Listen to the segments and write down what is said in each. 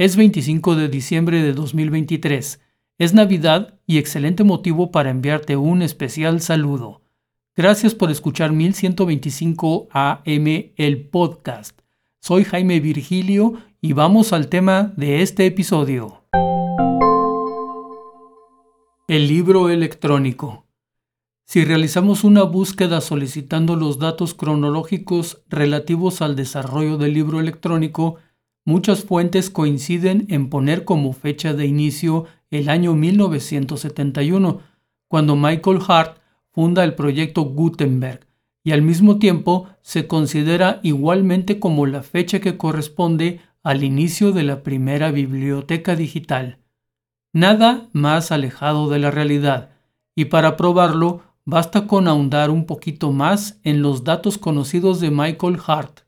Es 25 de diciembre de 2023. Es Navidad y excelente motivo para enviarte un especial saludo. Gracias por escuchar 1125 AM el podcast. Soy Jaime Virgilio y vamos al tema de este episodio. El libro electrónico. Si realizamos una búsqueda solicitando los datos cronológicos relativos al desarrollo del libro electrónico, muchas fuentes coinciden en poner como fecha de inicio el año 1971, cuando Michael Hart funda el proyecto Gutenberg, y al mismo tiempo se considera igualmente como la fecha que corresponde al inicio de la primera biblioteca digital. Nada más alejado de la realidad, y para probarlo basta con ahondar un poquito más en los datos conocidos de Michael Hart.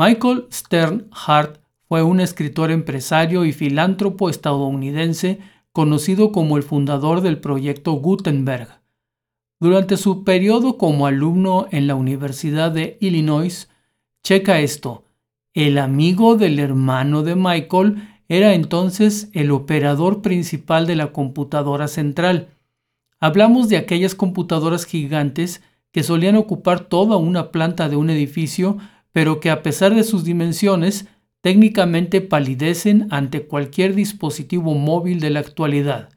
Michael Stern Hart fue un escritor empresario y filántropo estadounidense conocido como el fundador del proyecto Gutenberg. Durante su periodo como alumno en la Universidad de Illinois, checa esto, el amigo del hermano de Michael era entonces el operador principal de la computadora central, Hablamos de aquellas computadoras gigantes que solían ocupar toda una planta de un edificio, pero que a pesar de sus dimensiones, técnicamente palidecen ante cualquier dispositivo móvil de la actualidad.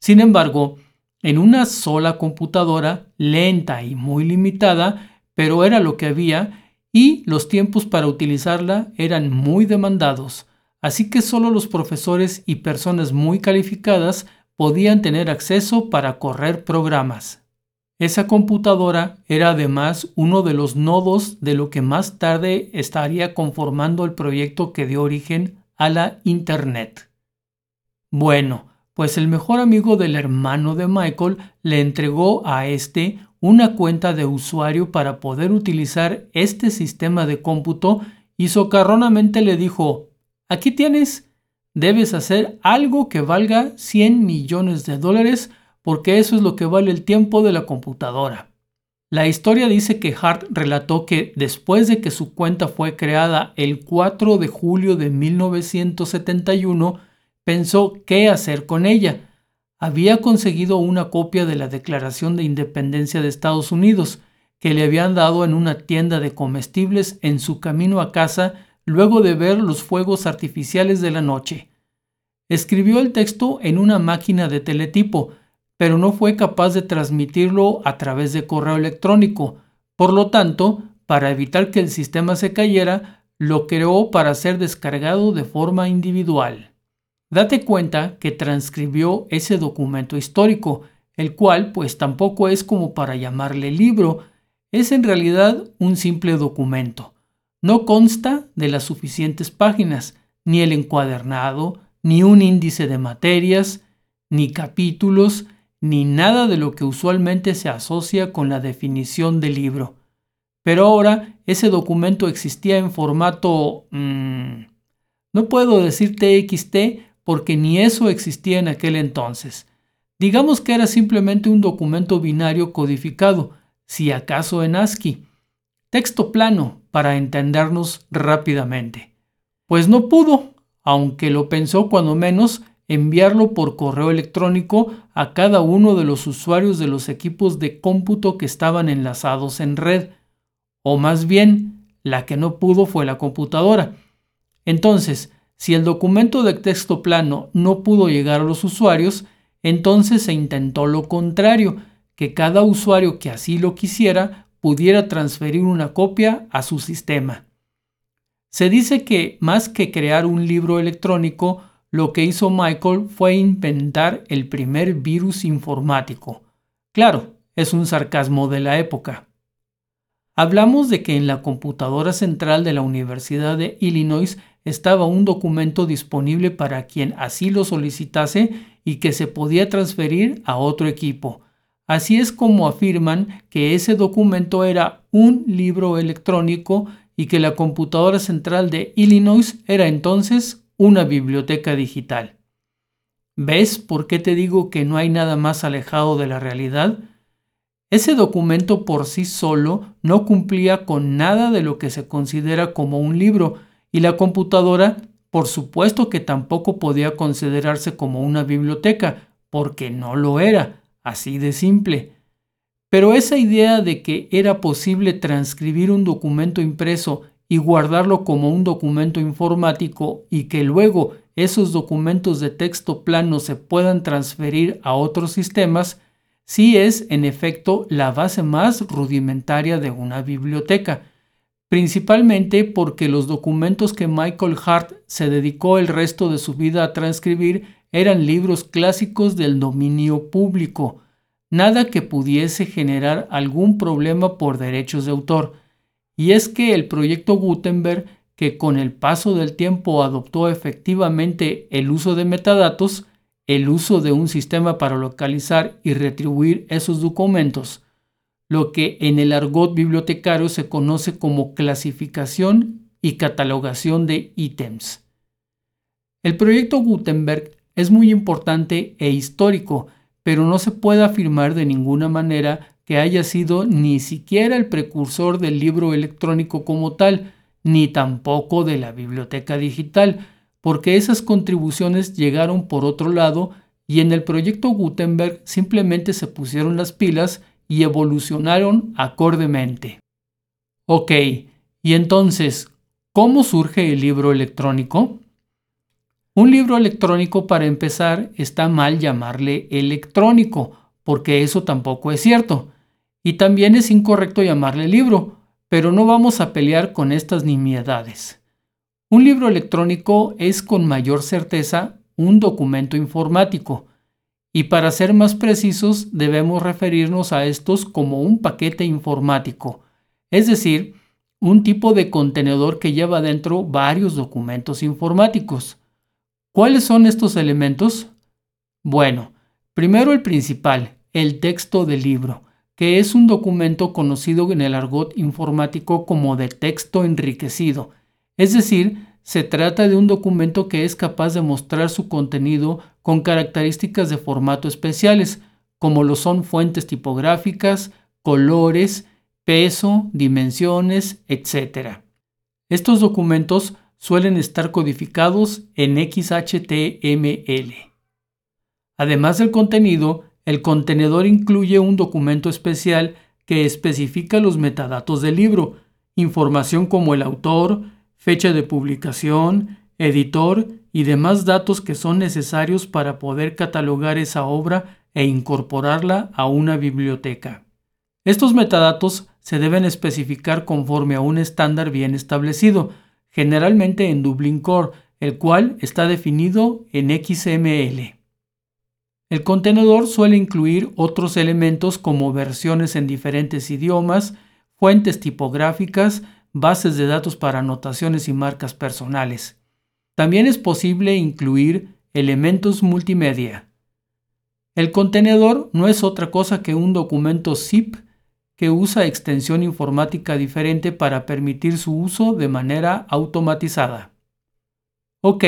Sin embargo, en una sola computadora, lenta y muy limitada, pero era lo que había, y los tiempos para utilizarla eran muy demandados, así que solo los profesores y personas muy calificadas podían tener acceso para correr programas. Esa computadora era además uno de los nodos de lo que más tarde estaría conformando el proyecto que dio origen a la Internet. Bueno, pues el mejor amigo del hermano de Michael le entregó a este una cuenta de usuario para poder utilizar este sistema de cómputo y socarronamente le dijo, aquí tienes, debes hacer algo que valga 100 millones de dólares porque eso es lo que vale el tiempo de la computadora. La historia dice que Hart relató que después de que su cuenta fue creada el 4 de julio de 1971, pensó qué hacer con ella. Había conseguido una copia de la Declaración de Independencia de Estados Unidos, que le habían dado en una tienda de comestibles en su camino a casa luego de ver los fuegos artificiales de la noche. Escribió el texto en una máquina de teletipo, pero no fue capaz de transmitirlo a través de correo electrónico. Por lo tanto, para evitar que el sistema se cayera, lo creó para ser descargado de forma individual. Date cuenta que transcribió ese documento histórico, el cual pues tampoco es como para llamarle libro, es en realidad un simple documento. No consta de las suficientes páginas, ni el encuadernado, ni un índice de materias, ni capítulos, ni nada de lo que usualmente se asocia con la definición del libro. Pero ahora ese documento existía en formato... Mmm, no puedo decir TXT porque ni eso existía en aquel entonces. Digamos que era simplemente un documento binario codificado, si acaso en ASCII. Texto plano, para entendernos rápidamente. Pues no pudo, aunque lo pensó cuando menos enviarlo por correo electrónico a cada uno de los usuarios de los equipos de cómputo que estaban enlazados en red, o más bien, la que no pudo fue la computadora. Entonces, si el documento de texto plano no pudo llegar a los usuarios, entonces se intentó lo contrario, que cada usuario que así lo quisiera pudiera transferir una copia a su sistema. Se dice que más que crear un libro electrónico, lo que hizo Michael fue inventar el primer virus informático. Claro, es un sarcasmo de la época. Hablamos de que en la computadora central de la Universidad de Illinois estaba un documento disponible para quien así lo solicitase y que se podía transferir a otro equipo. Así es como afirman que ese documento era un libro electrónico y que la computadora central de Illinois era entonces una biblioteca digital. ¿Ves por qué te digo que no hay nada más alejado de la realidad? Ese documento por sí solo no cumplía con nada de lo que se considera como un libro y la computadora por supuesto que tampoco podía considerarse como una biblioteca, porque no lo era, así de simple. Pero esa idea de que era posible transcribir un documento impreso y guardarlo como un documento informático y que luego esos documentos de texto plano se puedan transferir a otros sistemas, sí es en efecto la base más rudimentaria de una biblioteca, principalmente porque los documentos que Michael Hart se dedicó el resto de su vida a transcribir eran libros clásicos del dominio público, nada que pudiese generar algún problema por derechos de autor. Y es que el proyecto Gutenberg, que con el paso del tiempo adoptó efectivamente el uso de metadatos, el uso de un sistema para localizar y retribuir esos documentos, lo que en el argot bibliotecario se conoce como clasificación y catalogación de ítems. El proyecto Gutenberg es muy importante e histórico, pero no se puede afirmar de ninguna manera que haya sido ni siquiera el precursor del libro electrónico como tal, ni tampoco de la biblioteca digital, porque esas contribuciones llegaron por otro lado y en el proyecto Gutenberg simplemente se pusieron las pilas y evolucionaron acordemente. Ok, y entonces, ¿cómo surge el libro electrónico? Un libro electrónico, para empezar, está mal llamarle electrónico, porque eso tampoco es cierto. Y también es incorrecto llamarle libro, pero no vamos a pelear con estas nimiedades. Un libro electrónico es con mayor certeza un documento informático, y para ser más precisos debemos referirnos a estos como un paquete informático, es decir, un tipo de contenedor que lleva dentro varios documentos informáticos. ¿Cuáles son estos elementos? Bueno, primero el principal, el texto del libro, que es un documento conocido en el argot informático como de texto enriquecido, es decir, se trata de un documento que es capaz de mostrar su contenido con características de formato especiales, como lo son fuentes tipográficas, colores, peso, dimensiones, etc. Estos documentos suelen estar codificados en XHTML. Además del contenido, el contenedor incluye un documento especial que especifica los metadatos del libro, información como el autor, fecha de publicación, editor y demás datos que son necesarios para poder catalogar esa obra e incorporarla a una biblioteca. Estos metadatos se deben especificar conforme a un estándar bien establecido, generalmente en Dublin Core, el cual está definido en XML. El contenedor suele incluir otros elementos como versiones en diferentes idiomas, fuentes tipográficas, bases de datos para anotaciones y marcas personales. También es posible incluir elementos multimedia. El contenedor no es otra cosa que un documento zip que usa extensión informática diferente para permitir su uso de manera automatizada. Ok,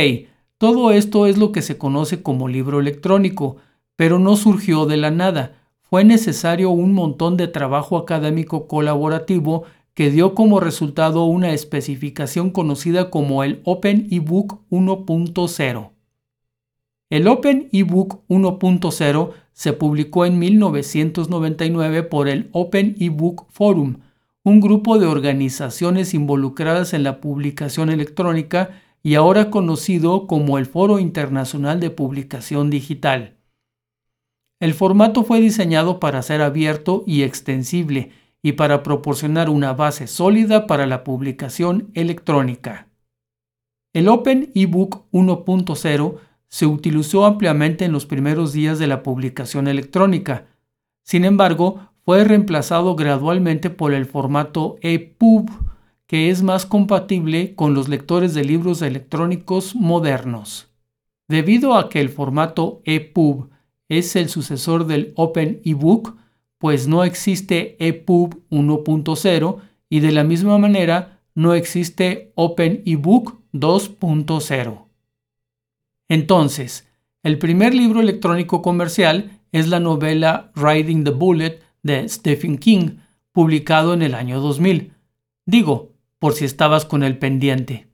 todo esto es lo que se conoce como libro electrónico, pero no surgió de la nada. Fue necesario un montón de trabajo académico colaborativo que dio como resultado una especificación conocida como el Open eBook 1.0. El Open eBook 1.0 se publicó en 1999 por el Open eBook Forum, un grupo de organizaciones involucradas en la publicación electrónica y ahora conocido como el Foro Internacional de Publicación Digital. El formato fue diseñado para ser abierto y extensible y para proporcionar una base sólida para la publicación electrónica. El Open eBook 1.0 se utilizó ampliamente en los primeros días de la publicación electrónica. Sin embargo, fue reemplazado gradualmente por el formato EPUB, que es más compatible con los lectores de libros electrónicos modernos. Debido a que el formato EPUB es el sucesor del Open eBook, pues no existe EPUB 1.0 y de la misma manera no existe Open eBook 2.0. Entonces, el primer libro electrónico comercial es la novela Riding the Bullet de Stephen King, publicado en el año 2000. Digo, por si estabas con el pendiente.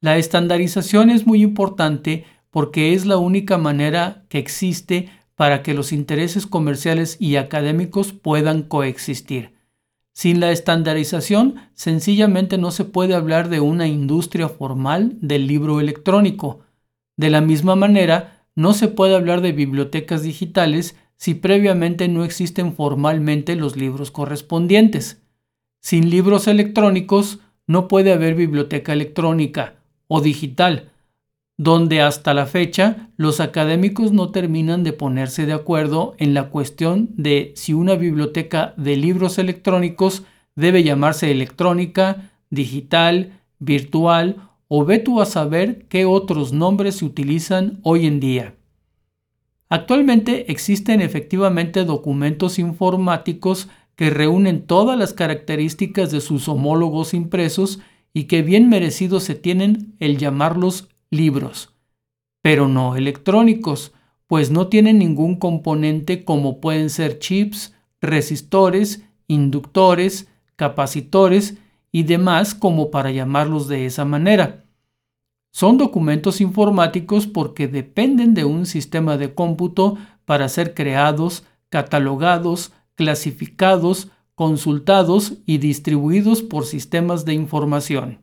La estandarización es muy importante porque es la única manera que existe para que los intereses comerciales y académicos puedan coexistir. Sin la estandarización, sencillamente no se puede hablar de una industria formal del libro electrónico. De la misma manera, no se puede hablar de bibliotecas digitales si previamente no existen formalmente los libros correspondientes. Sin libros electrónicos, no puede haber biblioteca electrónica o digital, donde hasta la fecha los académicos no terminan de ponerse de acuerdo en la cuestión de si una biblioteca de libros electrónicos debe llamarse electrónica, digital, virtual o ve tú a saber qué otros nombres se utilizan hoy en día. Actualmente existen efectivamente documentos informáticos que reúnen todas las características de sus homólogos impresos y que bien merecidos se tienen el llamarlos libros, pero no electrónicos, pues no tienen ningún componente como pueden ser chips, resistores, inductores, capacitores y demás como para llamarlos de esa manera. Son documentos informáticos porque dependen de un sistema de cómputo para ser creados, catalogados, clasificados, consultados y distribuidos por sistemas de información.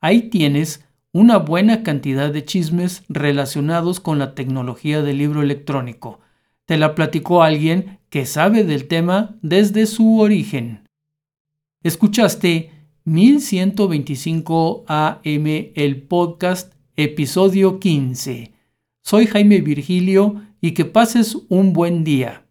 Ahí tienes una buena cantidad de chismes relacionados con la tecnología del libro electrónico. Te la platicó alguien que sabe del tema desde su origen. Escuchaste 1125 AM el podcast episodio 15. Soy Jaime Virgilio y que pases un buen día.